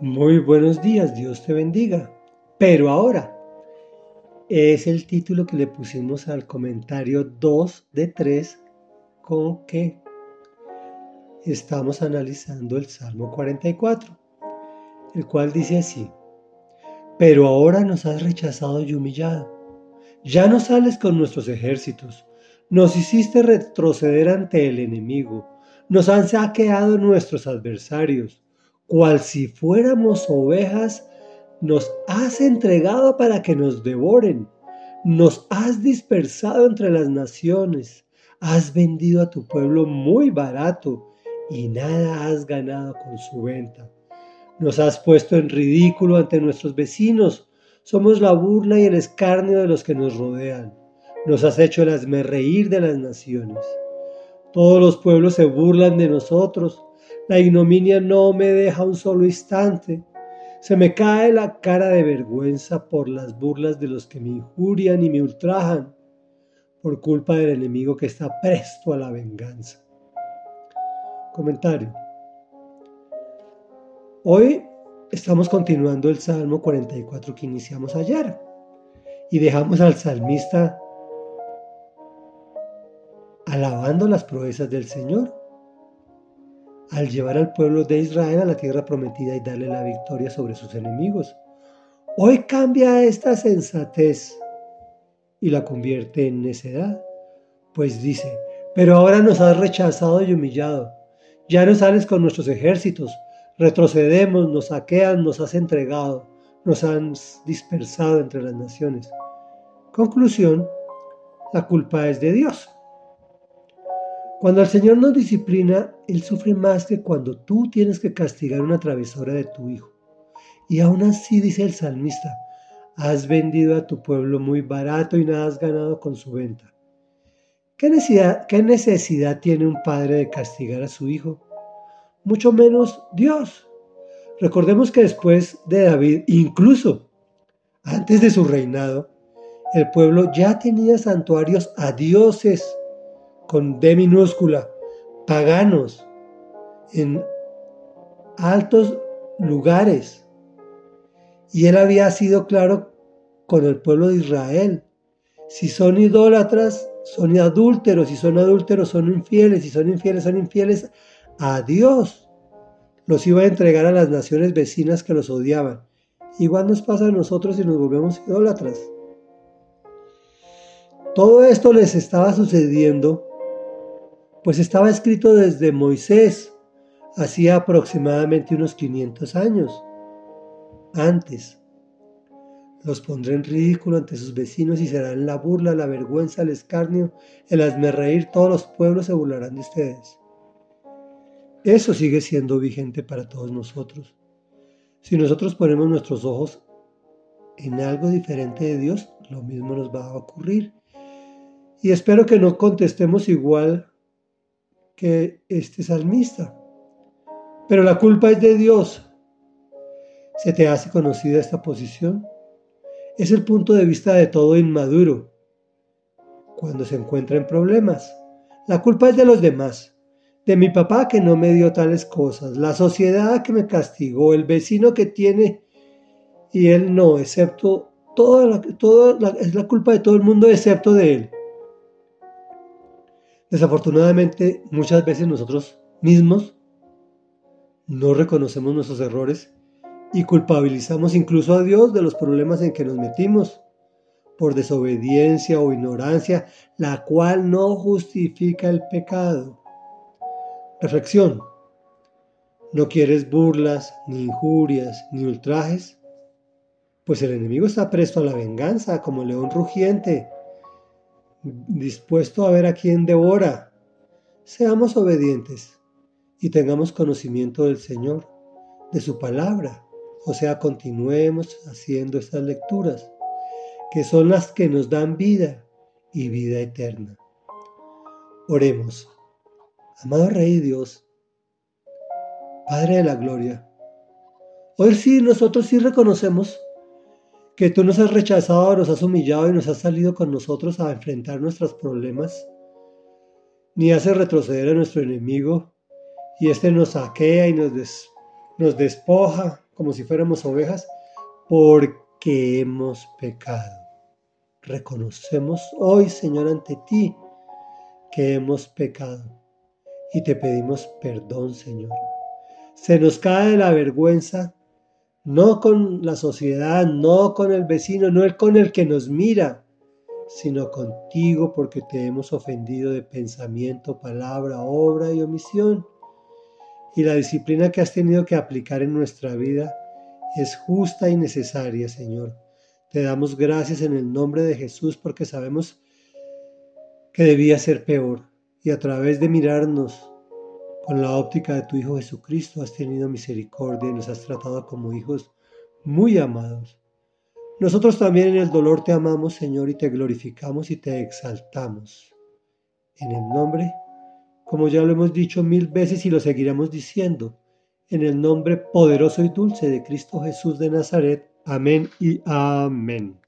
Muy buenos días, Dios te bendiga. Pero ahora es el título que le pusimos al comentario 2 de 3 con que estamos analizando el Salmo 44, el cual dice así, pero ahora nos has rechazado y humillado. Ya no sales con nuestros ejércitos, nos hiciste retroceder ante el enemigo, nos han saqueado nuestros adversarios cual si fuéramos ovejas, nos has entregado para que nos devoren, nos has dispersado entre las naciones, has vendido a tu pueblo muy barato y nada has ganado con su venta. Nos has puesto en ridículo ante nuestros vecinos, somos la burla y el escarnio de los que nos rodean. Nos has hecho el reír de las naciones. Todos los pueblos se burlan de nosotros, la ignominia no me deja un solo instante. Se me cae la cara de vergüenza por las burlas de los que me injurian y me ultrajan, por culpa del enemigo que está presto a la venganza. Comentario. Hoy estamos continuando el Salmo 44 que iniciamos ayer y dejamos al salmista alabando las proezas del Señor al llevar al pueblo de Israel a la tierra prometida y darle la victoria sobre sus enemigos. Hoy cambia esta sensatez y la convierte en necedad, pues dice, pero ahora nos has rechazado y humillado, ya no sales con nuestros ejércitos, retrocedemos, nos saquean, nos has entregado, nos han dispersado entre las naciones. Conclusión, la culpa es de Dios. Cuando el Señor nos disciplina, Él sufre más que cuando tú tienes que castigar una travesura de tu hijo. Y aún así dice el salmista, has vendido a tu pueblo muy barato y nada has ganado con su venta. ¿Qué necesidad, ¿Qué necesidad tiene un padre de castigar a su hijo? Mucho menos Dios. Recordemos que después de David, incluso antes de su reinado, el pueblo ya tenía santuarios a dioses con D minúscula, paganos, en altos lugares. Y él había sido claro con el pueblo de Israel. Si son idólatras, son adúlteros, si son adúlteros, son infieles, si son infieles, son infieles a Dios. Los iba a entregar a las naciones vecinas que los odiaban. Igual nos pasa a nosotros si nos volvemos idólatras. Todo esto les estaba sucediendo pues estaba escrito desde Moisés, hacía aproximadamente unos 500 años antes. Los pondré en ridículo ante sus vecinos y serán la burla, la vergüenza, el escarnio, el reír, todos los pueblos se burlarán de ustedes. Eso sigue siendo vigente para todos nosotros. Si nosotros ponemos nuestros ojos en algo diferente de Dios, lo mismo nos va a ocurrir. Y espero que no contestemos igual que este salmista. Pero la culpa es de Dios. ¿Se te hace conocida esta posición? Es el punto de vista de todo inmaduro cuando se encuentra en problemas. La culpa es de los demás, de mi papá que no me dio tales cosas, la sociedad que me castigó, el vecino que tiene y él no, excepto toda toda es la culpa de todo el mundo excepto de él. Desafortunadamente, muchas veces nosotros mismos no reconocemos nuestros errores y culpabilizamos incluso a Dios de los problemas en que nos metimos por desobediencia o ignorancia, la cual no justifica el pecado. Reflexión. ¿No quieres burlas, ni injurias, ni ultrajes? Pues el enemigo está presto a la venganza como león rugiente dispuesto a ver a quien devora. Seamos obedientes y tengamos conocimiento del Señor, de su palabra. O sea, continuemos haciendo estas lecturas, que son las que nos dan vida y vida eterna. Oremos. Amado Rey Dios, Padre de la Gloria, hoy sí nosotros sí reconocemos que tú nos has rechazado, nos has humillado y nos has salido con nosotros a enfrentar nuestros problemas, ni hace retroceder a nuestro enemigo y éste nos saquea y nos, nos despoja como si fuéramos ovejas, porque hemos pecado. Reconocemos hoy, Señor, ante ti que hemos pecado y te pedimos perdón, Señor. Se nos cae la vergüenza, no con la sociedad, no con el vecino, no con el que nos mira, sino contigo porque te hemos ofendido de pensamiento, palabra, obra y omisión. Y la disciplina que has tenido que aplicar en nuestra vida es justa y necesaria, Señor. Te damos gracias en el nombre de Jesús porque sabemos que debía ser peor. Y a través de mirarnos con la óptica de tu Hijo Jesucristo has tenido misericordia y nos has tratado como hijos muy amados. Nosotros también en el dolor te amamos, Señor, y te glorificamos y te exaltamos. En el nombre, como ya lo hemos dicho mil veces y lo seguiremos diciendo, en el nombre poderoso y dulce de Cristo Jesús de Nazaret. Amén y amén.